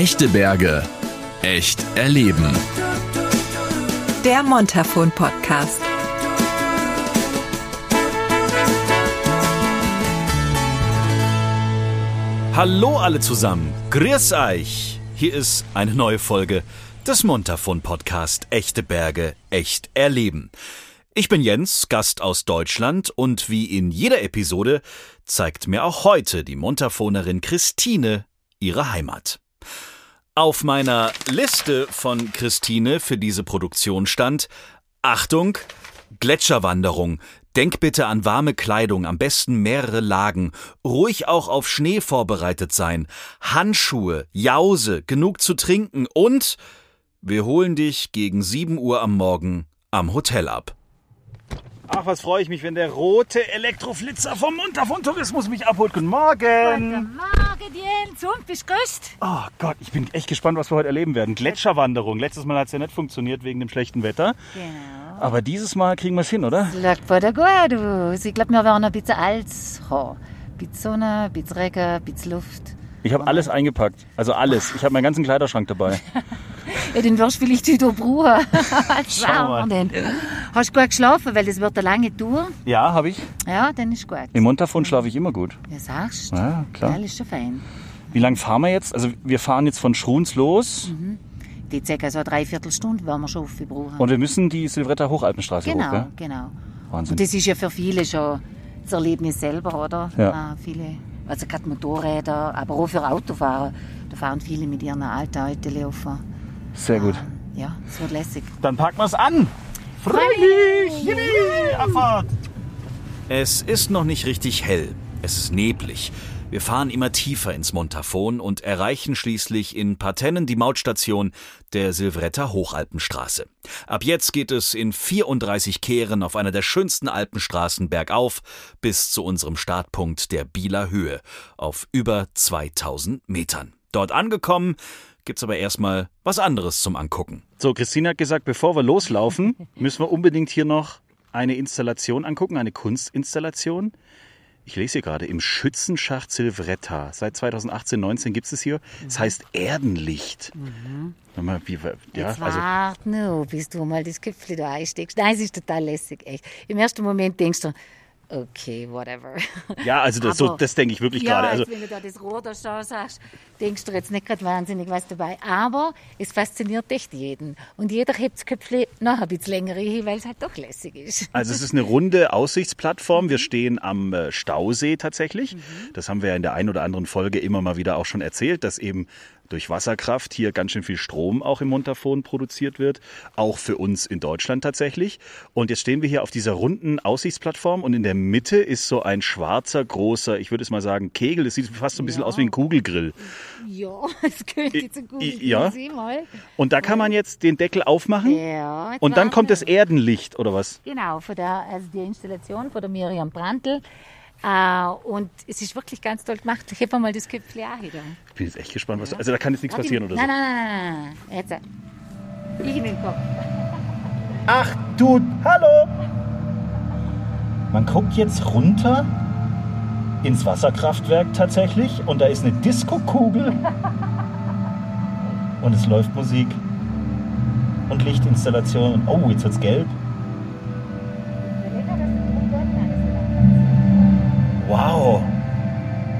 Echte Berge. Echt erleben. Der Montafon Podcast. Hallo alle zusammen. Grüß euch. Hier ist eine neue Folge des Montafon Podcast Echte Berge, echt erleben. Ich bin Jens, Gast aus Deutschland und wie in jeder Episode zeigt mir auch heute die Montafonerin Christine ihre Heimat. Auf meiner Liste von Christine für diese Produktion stand Achtung, Gletscherwanderung. Denk bitte an warme Kleidung, am besten mehrere Lagen, ruhig auch auf Schnee vorbereitet sein, Handschuhe, Jause, genug zu trinken und wir holen dich gegen 7 Uhr am Morgen am Hotel ab. Ach, was freue ich mich, wenn der rote Elektroflitzer vom Montafon Tourismus mich abholt. Guten Morgen. Guten Morgen, Jens. Und, bist gerüstet? Oh Gott, ich bin echt gespannt, was wir heute erleben werden. Gletscherwanderung. Letztes Mal hat es ja nicht funktioniert wegen dem schlechten Wetter. Genau. Aber dieses Mal kriegen wir es hin, oder? Läuft bei der gut aus. Ich glaube, wir werden ein bisschen. Ein bisschen Sonne, ein bisschen Regen, ein bisschen Luft. Ich habe alles eingepackt. Also alles. Ich habe meinen ganzen Kleiderschrank dabei. Ja, den wirst du vielleicht heute brauchen. Schau mal. Schauen wir denn. Hast du gut geschlafen? Weil es wird eine lange Tour. Ja, habe ich. Ja, dann ist gut. Im Montafon schlafe ich immer gut. Ja, sagst du? Ja, klar. Ja, ist schon fein. Wie lange fahren wir jetzt? Also wir fahren jetzt von Schruns los Die circa so eine Dreiviertelstunde werden wir schon aufbrauchen. und wir müssen die Silvretta Hochalpenstraße hoch, Genau, genau. Wahnsinn. Und das ist ja für viele schon das Erlebnis selber, oder? Ja. Äh, viele, also gerade Motorräder, aber auch für Autofahrer. Da fahren viele mit ihren alten Autos auf. Sehr gut. Ja, es wird lässig. Dann packen wir es an. Freilich! Yippie! Abfahrt! Es ist noch nicht richtig hell. Es ist neblig. Wir fahren immer tiefer ins Montafon und erreichen schließlich in Partennen die Mautstation der Silvretta Hochalpenstraße. Ab jetzt geht es in 34 Kehren auf einer der schönsten Alpenstraßen bergauf bis zu unserem Startpunkt der Bieler Höhe auf über 2000 Metern. Dort angekommen gibt's aber erstmal was anderes zum Angucken. So, Christine hat gesagt, bevor wir loslaufen, müssen wir unbedingt hier noch eine Installation angucken, eine Kunstinstallation. Ich lese hier gerade, im Schützenschacht Silvretta. Seit 2018, 19 gibt es hier. Es heißt Erdenlicht. Sag Mal, wie, ja, Jetzt also, wart nur, bis du mal das Köpfchen da einsteckst. Nein, es ist total lässig, echt. Im ersten Moment denkst du, okay, whatever. ja, also das, so, das denke ich wirklich ja, gerade. Also, wenn du da das Rohr da schon sagst, denkst du jetzt nicht gerade wahnsinnig was dabei. Aber es fasziniert echt jeden. Und jeder hebt das Köpfchen noch ein bisschen länger hin, weil es halt doch lässig ist. Also es ist eine runde Aussichtsplattform. Wir stehen am äh, Stausee tatsächlich. Das haben wir ja in der einen oder anderen Folge immer mal wieder auch schon erzählt, dass eben durch Wasserkraft hier ganz schön viel Strom auch im Montafon produziert wird. Auch für uns in Deutschland tatsächlich. Und jetzt stehen wir hier auf dieser runden Aussichtsplattform und in der Mitte ist so ein schwarzer, großer, ich würde es mal sagen, Kegel. Das sieht fast so ein bisschen Ja. aus wie ein Kugelgrill. Ja, es könnte gut I- ja. Mal. Und da kann man jetzt den Deckel aufmachen Ja, und dann kommt das Erdenlicht oder was? Genau, von der, also die Installation von der Miriam Brandl. Äh, und es ist wirklich ganz toll gemacht. Ich habe mal das Köpfchen auch wieder. Ich bin jetzt echt gespannt, was. Also da kann jetzt nichts passieren oder so. nein, nein, nein, nein, nein. Jetzt. Ich in den Kopf. Ach du, hallo! Man guckt jetzt runter ins Wasserkraftwerk tatsächlich und da ist eine Diskokugel und es läuft Musik und Lichtinstallation und oh, jetzt wird's gelb. Wow!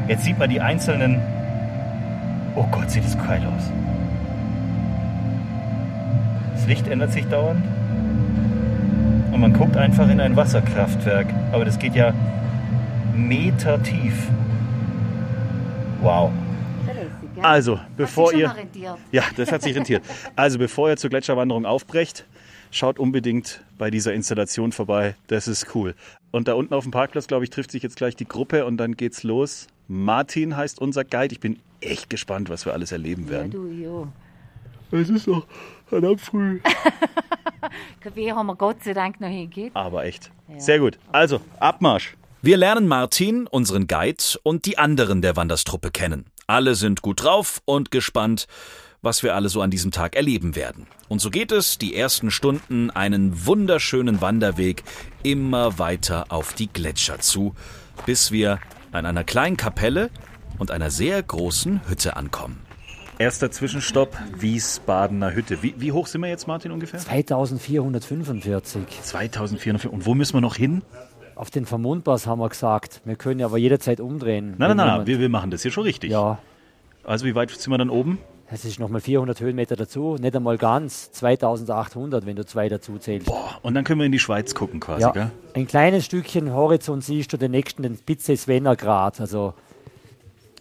Jetzt sieht man die einzelnen. Oh Gott, sieht das geil aus. Das Licht ändert sich dauernd. Und man guckt einfach in ein Wasserkraftwerk. Aber das geht ja Meter tief. Wow. Also, bevor Hat sich ihr. Ja, das hat sich rentiert. Also, bevor ihr zur Gletscherwanderung aufbrecht, schaut unbedingt bei dieser Installation vorbei. Das ist cool. Und da unten auf dem Parkplatz, glaube ich, trifft sich jetzt gleich die Gruppe und dann geht's los. Martin heißt unser Guide. Ich bin echt gespannt, was wir alles erleben Ja, werden. du, jo. Es ist noch verdammt früh. Kaffee haben wir Gott sei Dank noch hingegeben. Aber echt. Sehr gut. Also, Abmarsch. Wir lernen Martin, unseren Guide, und die anderen der Wanderstruppe kennen. Alle sind gut drauf und gespannt, was wir alle so an diesem Tag erleben werden. Und so geht es die ersten Stunden einen wunderschönen Wanderweg immer weiter auf die Gletscher zu, bis wir an einer kleinen Kapelle und einer sehr großen Hütte ankommen. Erster Zwischenstopp, Wiesbadener Hütte. Wie, wie hoch sind wir jetzt, Martin, ungefähr? 2445. 2400. Und wo müssen wir noch hin? Auf den Vermundpass haben wir gesagt. Wir können aber jederzeit umdrehen. Nein, nein, nein, wir, wir machen das hier schon richtig. Ja, Also wie weit sind wir dann oben? es ist nochmal 400 Höhenmeter dazu. Nicht einmal ganz. 2800, wenn du zwei dazu zählst. Boah, und dann können wir in die Schweiz gucken quasi, Ja, gell? ein kleines Stückchen Horizont siehst du den nächsten, den Pizze Svennergrad. Also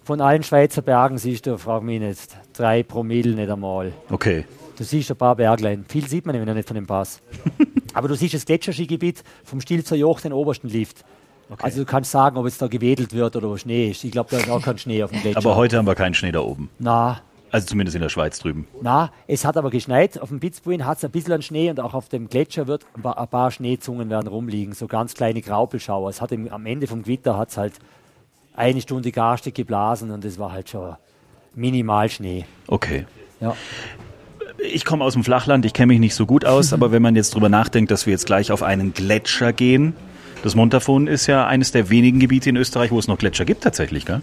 von allen Schweizer Bergen siehst du, frag mich nicht, drei Promille nicht einmal. Okay. Du siehst ein paar Berglein. Viel sieht man nämlich nicht von dem Pass. Aber du siehst das Gletscherskigebiet vom Stilzer Joch, den obersten Lift. Also du kannst sagen, ob es da gewedelt wird oder wo Schnee ist. Ich glaube, da ist auch kein Schnee auf dem Gletscher. Aber heute haben wir keinen Schnee da oben. Na, Also zumindest in der Schweiz drüben. na, es hat aber geschneit. Auf dem Pitzbuin hat es ein bisschen an Schnee und auch auf dem Gletscher wird ein paar, ein paar Schneezungen werden rumliegen. So ganz kleine Graupelschauer. Es hat im, am Ende vom Gewitter hat es halt eine Stunde garstig geblasen und es war halt schon minimal Schnee. Okay. Ja. Ich komme aus dem Flachland, ich kenne mich nicht so gut aus, aber wenn man jetzt drüber nachdenkt, dass wir jetzt gleich auf einen Gletscher gehen, das Montafon ist ja eines der wenigen Gebiete in Österreich, wo es noch Gletscher gibt tatsächlich, gell?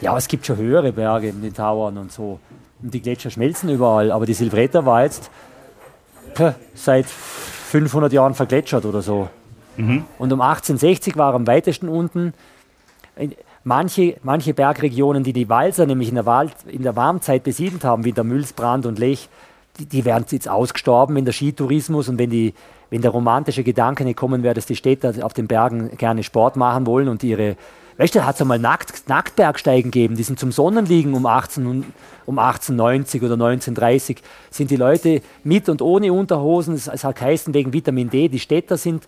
Ja, es gibt schon höhere Berge in den Tauern und so. Und die Gletscher schmelzen überall. Aber die Silvretta war jetzt seit 500 Jahren vergletschert oder so. Und um 1860 war er am weitesten unten. In- Manche, manche Bergregionen, die die Walser nämlich in der, Wald, in der Warmzeit besiedelt haben, wie der Mülsbrand und Lech, die, die wären jetzt ausgestorben, wenn der Skitourismus und wenn, die, wenn der romantische Gedanke nicht kommen wäre, dass die Städter auf den Bergen gerne Sport machen wollen und ihre, weißt du, hat es einmal Nackt, Nacktbergsteigen gegeben, die sind zum Sonnenliegen um, 18, und- um 1890 oder 1930, sind die Leute mit und ohne Unterhosen, es, es hat geheißen wegen Vitamin D, die Städter sind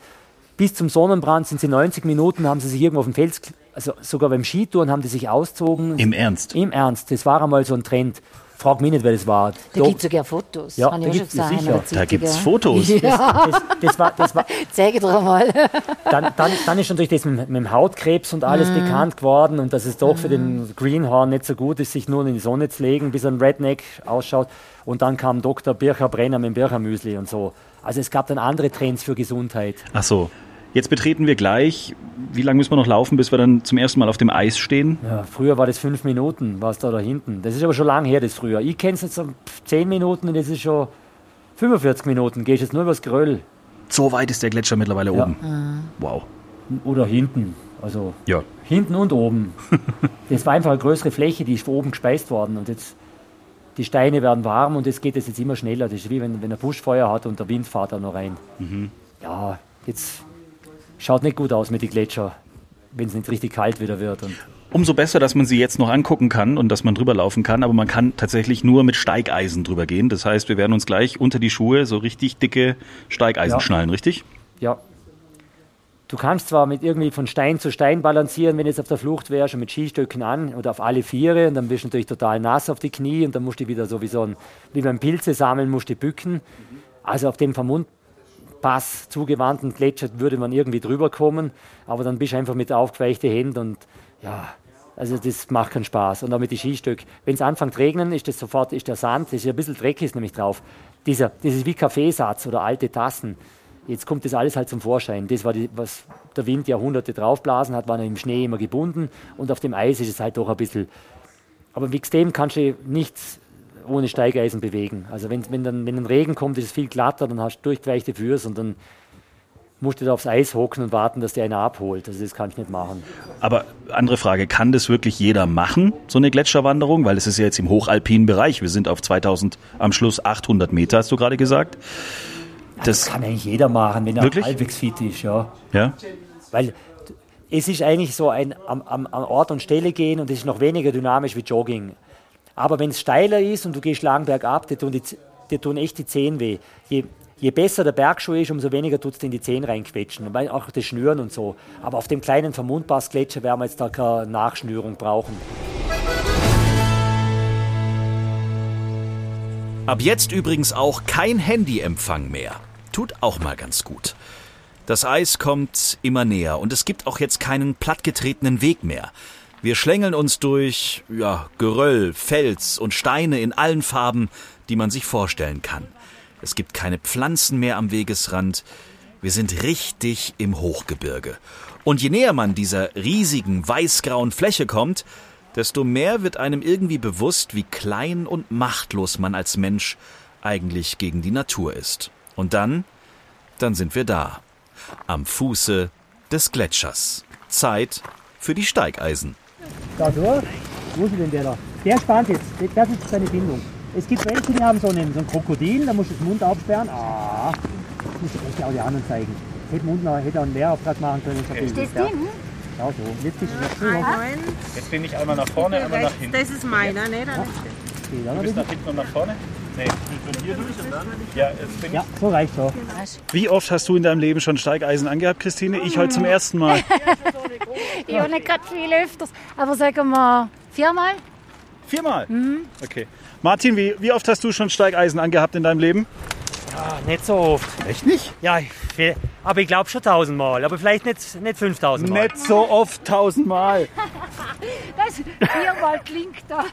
bis zum Sonnenbrand sind sie 90 Minuten, haben sie sich irgendwo auf dem Fels, also sogar beim Skitouren haben die sich ausgezogen. Im Ernst? Im Ernst, das war einmal so ein Trend. Frag mich nicht, wer das war. Da Doch, gibt es sogar Fotos. Ja, da gibt's- gesehen. sicher. Da gibt's ja. Fotos. Ja, das, das, war, das war, zeige dir mal. dann, dann, dann ist natürlich das mit, mit dem Hautkrebs und alles bekannt geworden und dass es doch für den Greenhorn nicht so gut ist, sich nur in die Sonne zu legen, bis ein Redneck ausschaut. Und dann kam Dr. Bircher Brenner mit dem Birchermüsli und so. Also es gab dann andere Trends für Gesundheit. Ach so. Jetzt betreten wir gleich. Wie lange müssen wir noch laufen, bis wir dann zum ersten Mal auf dem Eis stehen? Ja, früher war das fünf Minuten, war es da da hinten. Das ist aber schon lang her, das früher. Ich kenne es jetzt um zehn Minuten und das ist schon 45 Minuten. Gehst jetzt nur übers Geröll So weit ist der Gletscher mittlerweile Ja. oben. Wow. oder hinten. Also Ja. hinten und oben. das war einfach eine größere Fläche, die ist von oben gespeist worden. Und jetzt die Steine werden warm und es geht jetzt, jetzt immer schneller. Das ist wie wenn, wenn er Buschfeuer hat und der Wind fährt da noch rein. Ja, jetzt schaut nicht gut aus mit den Gletscher, wenn es nicht richtig kalt wieder wird. Und Umso besser, dass man sie jetzt noch angucken kann und dass man drüber laufen kann, aber man kann tatsächlich nur mit Steigeisen drüber gehen. Das heißt, wir werden uns gleich unter die Schuhe so richtig dicke Steigeisen Ja. schnallen, richtig? Ja. Du kannst zwar mit irgendwie von Stein zu Stein balancieren, wenn du jetzt auf der Flucht wärst, und mit Skistöcken an oder auf alle Viere und dann bist du natürlich total nass auf die Knie und dann musst du wieder so wie so ein, wie beim Pilze sammeln, musst du bücken. Also auf dem Vermundpass zugewandten Gletscher würde man irgendwie drüber kommen, aber dann bist du einfach mit aufgeweichten Händen und ja, also das macht keinen Spaß. Und auch mit den Skistöcken. Wenn es anfängt zu regnen, ist das sofort, ist der Sand, das ist ein bisschen Dreck ist nämlich drauf. Dieser, das ist wie Kaffeesatz oder alte Tassen. Jetzt kommt das alles halt zum Vorschein. Das war, die, was der Wind Jahrhunderte draufblasen hat, war im Schnee immer gebunden und auf dem Eis ist es halt doch ein bisschen. Aber wegen dem kannst du nichts ohne Steigeisen bewegen. Also wenn, wenn, dann, wenn ein Regen kommt, ist es viel glatter, dann hast du durchgeweichte Füße und dann musst du da aufs Eis hocken und warten, dass der einer abholt. Also das kann ich nicht machen. Aber andere Frage, kann das wirklich jeder machen, so eine Gletscherwanderung? Weil es ist ja jetzt im hochalpinen Bereich. Wir sind auf 2000, am Schluss 800 Meter, hast du gerade gesagt. Das Das, kann eigentlich jeder machen, wenn er Wirklich? halbwegs fit ist. Ja. ja? Weil es ist eigentlich so ein am, am, an Ort und Stelle gehen und es ist noch weniger dynamisch wie Jogging. Aber wenn es steiler ist und du gehst lang bergab, dir tun, die, dir tun echt die Zehen weh. Je, je besser der Bergschuh ist, umso weniger tut es in die Zehen reinquetschen. Auch das Schnüren und so. Aber auf dem kleinen Vermundpassgletscher werden wir jetzt da keine Nachschnürung brauchen. Ab jetzt übrigens auch kein Handyempfang mehr. Tut auch mal ganz gut. Das Eis kommt immer näher und es gibt auch jetzt keinen plattgetretenen Weg mehr. Wir schlängeln uns durch, ja, Geröll, Fels und Steine in allen Farben, die man sich vorstellen kann. Es gibt keine Pflanzen mehr am Wegesrand. Wir sind richtig im Hochgebirge. Und je näher man dieser riesigen weißgrauen Fläche kommt, desto mehr wird einem irgendwie bewusst, wie klein und machtlos man als Mensch eigentlich gegen die Natur ist. Und dann, dann sind wir da, am Fuße des Gletschers. Zeit für die Steigeisen. Da so, wo ist denn der da? Der spannt jetzt, das ist seine Bindung. Es gibt welche, die haben so einen, so einen Krokodil, da musst du den Mund aufsperren. Ah, das muss ich auch die anderen zeigen. Hätte man unten auch- hätte auch einen Lehrauftrag machen können. So Ist das ja. Ding? Schau so, jetzt bist du noch Ah. Jetzt bin ich einmal nach vorne, einmal nach hinten. Das ist meiner, ne? Dann Okay, dann Du bist noch nach hinten und nach vorne? Nee, von hier durch und dann? Ja, jetzt bin ja, so reicht so. Wie oft hast du in deinem Leben schon Steigeisen angehabt, Christine? Ich heute zum ersten Mal. Ja, nicht gerade viel öfters. Aber sagen wir viermal. Viermal? Okay. Martin, wie, wie oft hast du schon Steigeisen angehabt in deinem Leben? Ah, nicht so oft. Echt nicht? Ja, ich- aber ich glaube schon tausendmal, aber vielleicht nicht, nicht fünftausendmal. Nicht so oft, tausendmal. Das viermal klingt da.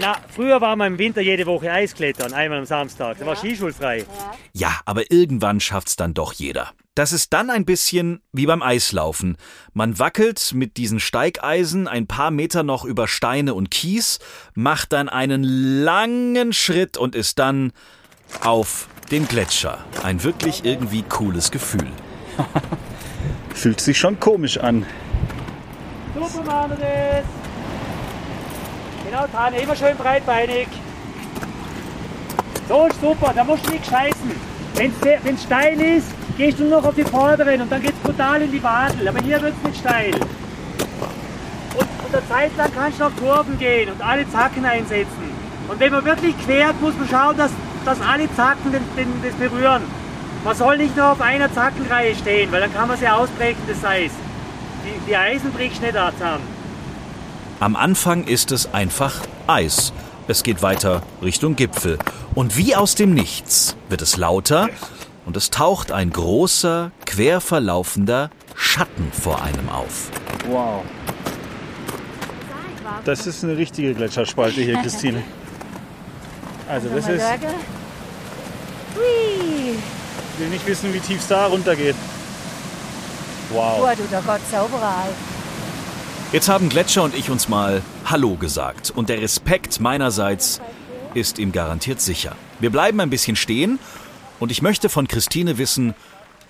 Na, früher war man im Winter jede Woche Eisklettern, einmal am Samstag. Da war skischulfrei. Ja, aber irgendwann schafft's dann doch jeder. Das ist dann ein bisschen wie beim Eislaufen. Man wackelt mit diesen Steigeisen ein paar Meter noch über Steine und Kies, macht dann einen langen Schritt und ist dann auf dem Gletscher. Ein wirklich irgendwie cooles Gefühl. Fühlt sich schon komisch an. Super machen wir das. Genau, Tane, immer schön breitbeinig. So ist super, da musst du nicht scheißen. Wenn es steil ist, gehst du noch auf die vorderen und dann geht es brutal in die Wadel. Aber hier wird es nicht steil. Und, und eine Zeit lang kannst du noch Kurven gehen und alle Zacken einsetzen. Und wenn man wirklich quert, muss man schauen, dass, dass alle Zacken den, den, das berühren. Man soll nicht nur auf einer Zackenreihe stehen, weil dann kann man sie ausbrechen, das Eis. Die, die Eisen brichst nicht da zusammen. Am Anfang ist es einfach Eis. Es geht weiter Richtung Gipfel. Und wie aus dem Nichts wird es lauter und es taucht ein großer, quer verlaufender Schatten vor einem auf. Wow. Das ist eine richtige Gletscherspalte hier, Christine. Also das ist. Hui. ich will nicht wissen, wie tief es da runtergeht. Wow. Boah, du, da geht's sauber rein. Jetzt haben Gletscher und ich uns mal Hallo gesagt. Und der Respekt meinerseits ist ihm garantiert sicher. Wir bleiben ein bisschen stehen und ich möchte von Christine wissen,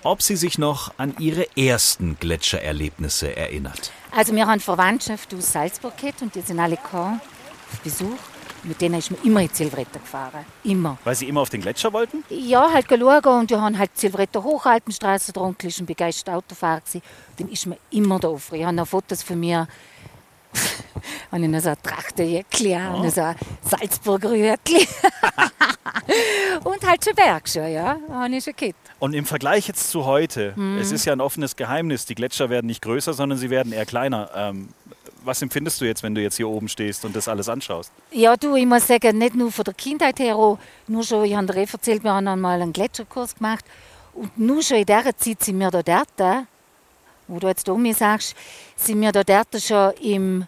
ob sie sich noch an ihre ersten Gletschererlebnisse erinnert. Also wir haben Verwandtschaft aus Salzburg und die sind alle gekommen auf Besuch. Mit denen ist man immer in Silvretta gefahren. Immer. Weil sie immer auf den Gletscher wollten? Ja, halt schauen und die haben halt Silvretta Hochalpenstraße drunter, ist ein begeisterter Autofahrer gewesen. Dann ist man immer da offen. Ich habe noch Fotos von mir. habe ich noch so eine Trachtenjäckli an, und so Salzburger Hütli. und halt schon Bergschuhe, ja. Ich schon gehabt. Und im Vergleich jetzt zu heute, es ist ja ein offenes Geheimnis, die Gletscher werden nicht größer, sondern sie werden eher kleiner. Ähm, was empfindest du jetzt, wenn du jetzt hier oben stehst und das alles anschaust? Ja, du, ich muss sagen, nicht nur von der Kindheit her, auch nur schon, ich habe dir erzählt, wir haben einmal einen Gletscherkurs gemacht. Und nur schon in dieser Zeit sind wir da dort, wo du jetzt um mir sagst, sind wir da dort schon im,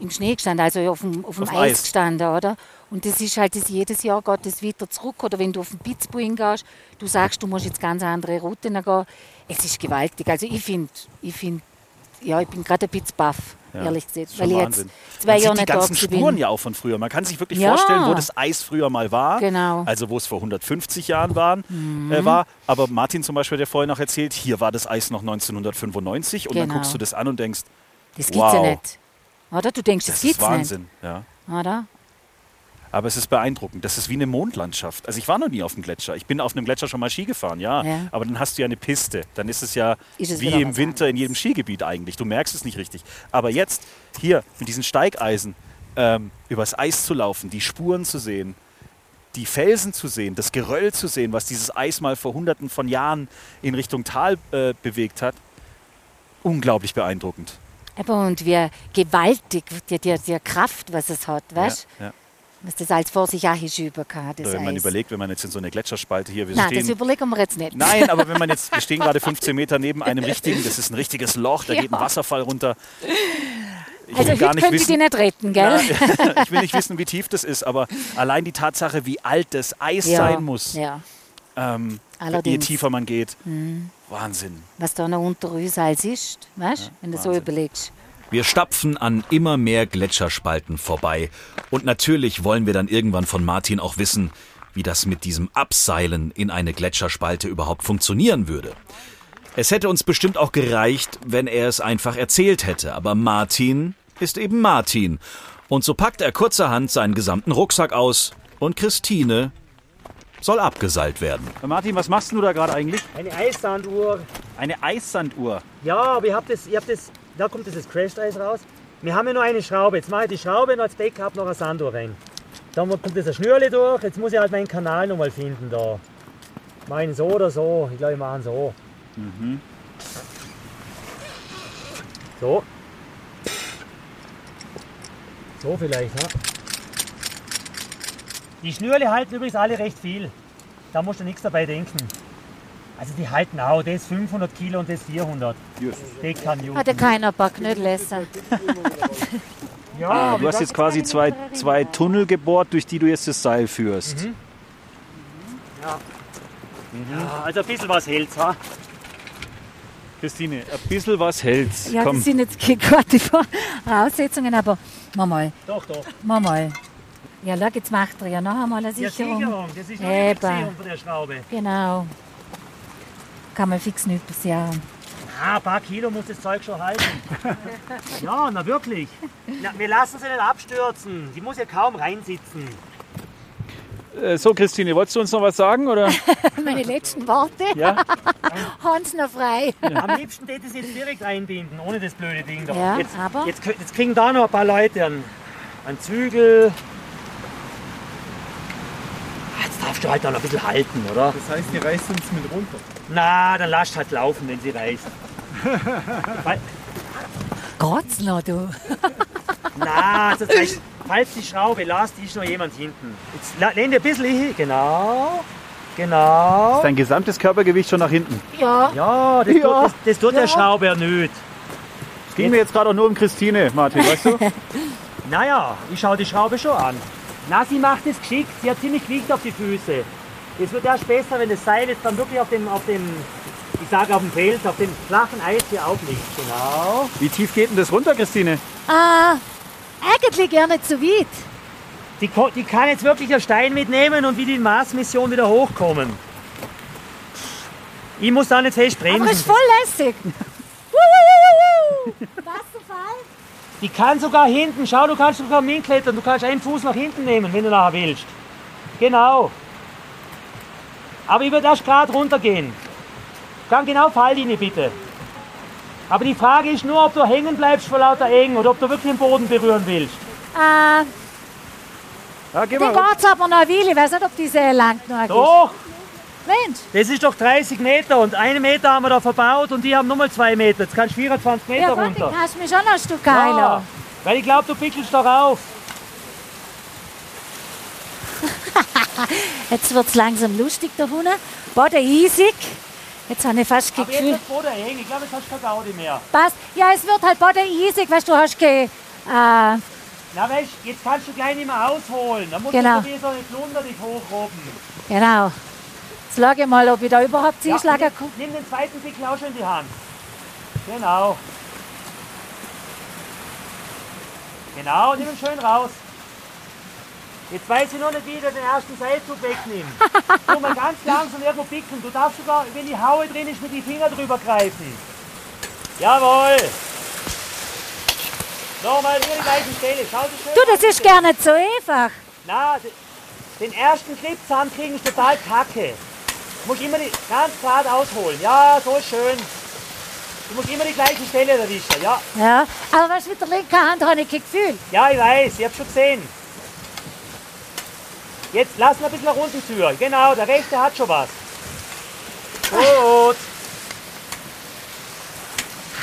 im Schnee gestanden, also auf dem, auf dem Auf Eis, Eis. gestanden, oder? Und das ist halt, das jedes Jahr geht das weiter zurück. Oder wenn du auf den Pitzbuin gehst, du sagst, du musst jetzt ganz andere Routen gehen. Es ist gewaltig. Also ich finde, ich find, ja, ich bin gerade ein bisschen baff, ehrlich gesagt. Das ist Weil ich Wahnsinn. jetzt zwei Jahre die nicht da ganzen Spuren bin. ja auch von früher. Man kann sich wirklich Ja. vorstellen, wo das Eis früher mal war. Genau. Mhm. Also wo es vor 150 Jahren waren, äh, war. Aber Martin zum Beispiel, der vorhin noch erzählt, hier war das Eis noch 1995 und dann Genau. guckst du das an und denkst, Das gibt's Wow. ja nicht. Oder? Du denkst, das, das gibt's ist Wahnsinn. Ja. Oder? Aber es ist beeindruckend. Das ist wie eine Mondlandschaft. Also ich war noch nie auf dem Gletscher. Ich bin auf einem Gletscher schon mal Ski gefahren, ja. Ja. Aber dann hast du ja eine Piste. Dann ist es ja Ist es wie im Winter in jedem Skigebiet eigentlich. Du merkst es nicht richtig. Aber jetzt hier mit diesen Steigeisen ähm, übers Eis zu laufen, die Spuren zu sehen, die Felsen zu sehen, das Geröll zu sehen, was dieses Eis mal vor hunderten von Jahren in Richtung Tal äh, bewegt hat, unglaublich beeindruckend. Aber und wie gewaltig die, die, die Kraft, was es hat, weißt Ja, ja. Was das alles vor sich auch ist über kann, das Wenn man Eis. überlegt, wenn man jetzt in so eine Gletscherspalte hier, wir Nein, das stehen überlegen wir jetzt nicht. Nein, aber wenn man jetzt, wir stehen gerade 15 Meter neben einem richtigen, das ist ein richtiges Loch, da Ja. geht ein Wasserfall runter. Ich also heute nicht könnte ich die wissen, nicht retten, gell? Na, ich will nicht wissen, wie tief das ist, aber allein die Tatsache, wie alt das Eis ja. sein muss, Ja. ähm, je tiefer man geht, Wahnsinn. Was da noch unter uns alles ist, weißt wenn du so überlegst. Wir stapfen an immer mehr Gletscherspalten vorbei. Und natürlich wollen wir dann irgendwann von Martin auch wissen, wie das mit diesem Abseilen in eine Gletscherspalte überhaupt funktionieren würde. Es hätte uns bestimmt auch gereicht, wenn er es einfach erzählt hätte, aber Martin ist eben Martin. Und so packt er kurzerhand seinen gesamten Rucksack aus und Christine soll abgeseilt werden. Martin, was machst du da gerade eigentlich? Eine Eissanduhr. Eine Eissanduhr. Ja, aber ich hab das, ich hab das, da kommt dieses Crashed-Eis raus. Wir haben ja nur eine Schraube. Jetzt mache ich die Schraube und als Backup noch eine Sanduhr rein. Dann kommt das ein Schnürli durch. Jetzt muss ich halt meinen Kanal nochmal finden da. Meinen so oder so. Ich glaube, ich mache ihn so. So. So vielleicht, ne? Die Schnürle halten übrigens alle recht viel. Da musst du nichts dabei denken. Also die halten auch, das 500 Kilo und das 400. Das kann Newton. Hat ja keiner Bock, nicht lesen. Ja, Ah, du hast jetzt quasi zwei, zwei Tunnel gebohrt, durch die du jetzt das Seil führst. ja, also ein bisschen was hält's, ha? Christine, ein bisschen was hält's. Ja, Komm. das sind jetzt keine Voraussetzungen, aber mach mal, Doch, doch. mach mal. Ja, schau, jetzt macht er ja noch einmal eine Ja, Sicherung. Sicherung, das ist noch Eben. die Fixierung von der Schraube. Genau. Kann man fix nicht passieren. Ah, ein paar Kilo muss das Zeug schon halten. ja, na wirklich. Na, wir lassen sie nicht abstürzen. Die muss ja kaum reinsitzen. Äh, so, Christine, wolltest du uns noch was sagen? Oder? Meine letzten Worte. Ja? Hans noch frei. Am liebsten hätte es jetzt direkt einbinden, ohne das blöde Ding da. Ja, jetzt, aber- Jetzt, jetzt kriegen da noch ein paar Leute einen, einen Zügel. Ah, Jetzt darfst du halt noch ein bisschen halten, oder? Das heißt, ihr reißt uns mit runter. Na, dann lasst halt laufen, wenn sie reißt. Grotz noch, du. na, das heißt, falls die Schraube lasst, ist noch jemand hinten. Jetzt lehn dir ein bisschen hin. Genau. Genau. Dein gesamtes Körpergewicht schon nach hinten. Ja, Ja, das, Tut, das, das tut der Schraube nicht. Es ging mir jetzt gerade auch nur um Christine, Martin, weißt du? Naja, ich schaue die Schraube schon an. Na, sie macht es geschickt. Sie hat ziemlich Gewicht auf die Füße. Es wird erst besser, wenn das Seil jetzt dann wirklich auf dem, auf dem ich sage auf dem Fels, auf dem flachen Eis hier aufliegt. Genau. Wie tief geht denn das runter, Christine? ah, eigentlich gar nicht so weit. Die, die kann jetzt wirklich einen Stein mitnehmen und wie die Mars-Mission wieder hochkommen. Ich muss da nicht fest Aber ist voll lässig. Wuhuhuhu. Die kann sogar hinten, schau, du kannst sogar minklettern, du kannst einen Fuß nach hinten nehmen, wenn du nachher willst. Genau. Aber ich würde erst gerade runtergehen. Dann genau Falllinie bitte. Aber die Frage ist nur, ob du hängen bleibst vor lauter Eng oder ob du wirklich den Boden berühren willst. Ah, Ja, geh runter. geht's aber noch eine Weile. Ich weiß nicht, ob die sehr lang noch Doch, ist. Mensch, das ist doch 30 Meter und einen Meter haben wir da verbaut und die haben nochmal zwei Meter. Jetzt kannst du 24 Meter ja, runter. kannst du mich schon noch ein Stück Ja, heilen. weil ich glaube, du pickelst doch auf. Jetzt wird's langsam lustig da unten. Boden eisig. Jetzt habe ich fast Aber jetzt wird Boden eng, ich glaube, jetzt hast du keine Gaudi mehr. Passt. Ja, es wird halt Boden eisig, weißt du, hast ke, äh, Na weißt, jetzt kannst du gleich nicht mehr ausholen. Da musst Genau. du wie so eine Plunder dich hochrobben. genau. Jetzt ich mal, ob ich da überhaupt Ja, einschlagen nimm, den zweiten Pickel auch schon in die Hand. Genau. Genau, nimm ihn schön raus. Jetzt weiß ich noch nicht, wie ich den ersten Seilzug wegnehme. Tu mal ganz langsam irgendwo picken. Du darfst sogar, wenn die Haue drin ist, mit die Finger drüber greifen. Jawohl. Nochmal hier die gleiche Stelle. Schau dir schön Du, das ist gar nicht so einfach. Na, de- den ersten Gripzahn kriegen ist total kacke. Du musst immer die ganz gerade ausholen. Ja, so schön. Du musst immer die gleiche Stelle erwischen. Ja, Ja, aber was mit der linken Hand habe ich kein Gefühl. ja, ich weiß, ich hab schon gesehen. Jetzt lass mal ein bisschen nach unten führen. Genau, der rechte hat schon was. Gut.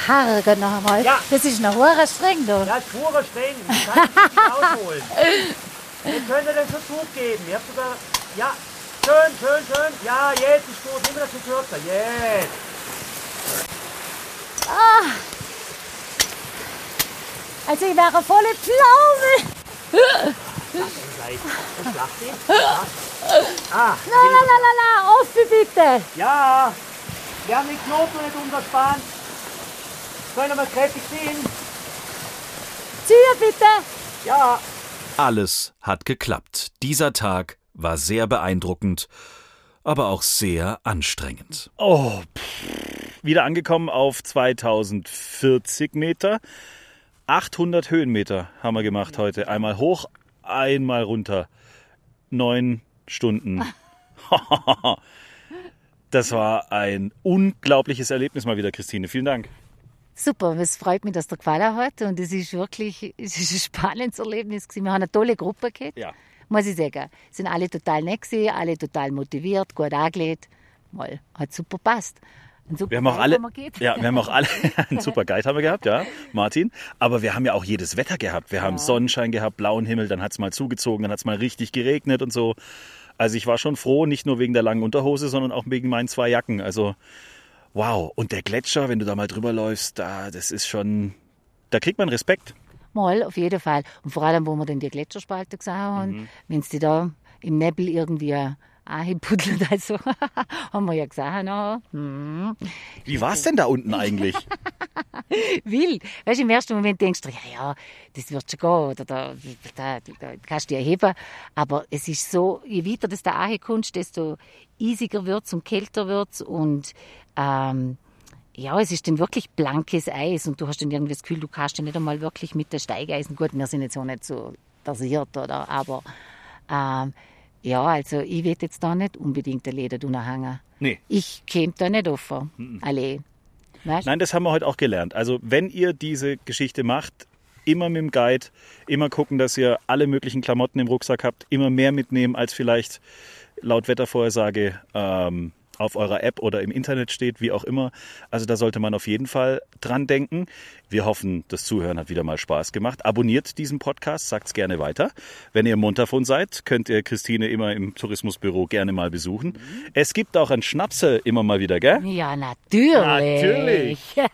Harge noch einmal. Ja. Das ist noch hure streng, du. Ja, ist purer Streng. Ich kann nicht ausholen. Wir können den Versuch geben. Ich hab sogar. Ja, schön, schön, schön. Ja, jetzt ist gut. Nimm das bisschen kürzer. Jetzt. Also ich wäre volle Pflaume. Ah, La la la la la, offen bitte. Ja, wir haben den Knoten nicht unterspannt. Können wir kräftig ziehen. Zieh bitte! Ja. Alles hat geklappt. Dieser Tag war sehr beeindruckend, aber auch sehr anstrengend. Oh, pff. wieder angekommen auf 2040 Meter. 800 Höhenmeter haben wir gemacht heute. Einmal hoch, einmal runter. Neun Stunden. Das war ein unglaubliches Erlebnis mal wieder, Christine. Vielen Dank. Super, es freut mich, dass dir gefallen hat und es ist wirklich es ist ein spannendes Erlebnis gewesen. Wir haben eine tolle Gruppe gehabt, Ja. Muss ich sagen. Sind alle total nett gewesen, alle total motiviert, gut angelegt. Mal, hat super passt. Wir haben auch alle, ja, wir haben auch alle einen super Guide haben wir gehabt, ja, Martin. Aber wir haben ja auch jedes Wetter gehabt. Wir haben Sonnenschein gehabt, blauen Himmel, dann hat es mal zugezogen, dann hat es mal richtig geregnet und so. Also ich war schon froh, nicht nur wegen der langen Unterhose, sondern auch wegen meinen zwei Jacken. Also wow. Und der Gletscher, wenn du da mal drüber läufst, da, das ist schon, da kriegt man Respekt. Mal, auf jeden Fall. Und vor allem, wo wir dann die Gletscherspalte gesehen haben, Mhm. wenn sie da im Nebel irgendwie angepuddelt, also haben wir ja gesehen, ja, hm, Wie war es denn da unten eigentlich? wild. Weißt du, im ersten Moment denkst du, ja, ja, das wird schon gehen, oder da, da, da kannst du dich erheben. Aber es ist so, je weiter das da ankommst, desto eisiger wird es und kälter wird es und ähm, ja, es ist dann wirklich blankes Eis und du hast dann irgendwie das Gefühl, du kannst ja nicht einmal wirklich mit der Steigeisen, gut, wir sind jetzt auch nicht so versiert, oder, aber ähm, ja, also ich will jetzt da nicht unbedingt eine Lederdunne hängen. Nee. Ich käme da nicht offen, alle. Weißt? Nein, das haben wir heute auch gelernt. Also wenn ihr diese Geschichte macht, immer mit dem Guide, immer gucken, dass ihr alle möglichen Klamotten im Rucksack habt, immer mehr mitnehmen, als vielleicht laut Wettervorhersage ähm, auf eurer App oder im Internet steht, wie auch immer. Also da sollte man auf jeden Fall dran denken. Wir hoffen, das Zuhören hat wieder mal Spaß gemacht. Abonniert diesen Podcast, sagt's gerne weiter. Wenn ihr im Montafon seid, könnt ihr Christine immer im Tourismusbüro gerne mal besuchen. Es gibt auch ein Schnapse immer mal wieder, gell? Ja, natürlich. Natürlich.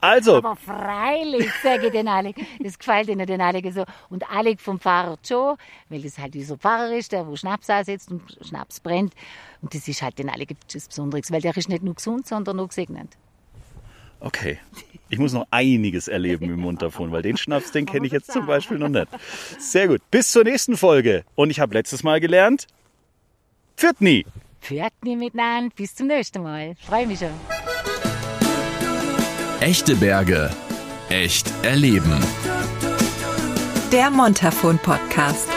Also, Aber freilich, sage ich den Alec. Das gefällt ihnen den Alec so. Und Alec vom Pfarrer Joe, weil das halt dieser Pfarrer ist, der wo Schnaps ansetzt und Schnaps brennt. Und das ist halt den Alec etwas Besonderes, weil der ist nicht nur gesund, sondern auch gesegnet. Okay. Ich muss noch einiges erleben im Montafon, weil den Schnaps, den kenne ich jetzt zum Beispiel noch nicht. Sehr gut. Bis zur nächsten Folge. Und ich habe letztes Mal gelernt, führt nie. Pferd nie miteinander. Bis zum nächsten Mal. Freue mich schon. Echte Berge. Echt erleben. Der Montafon Podcast.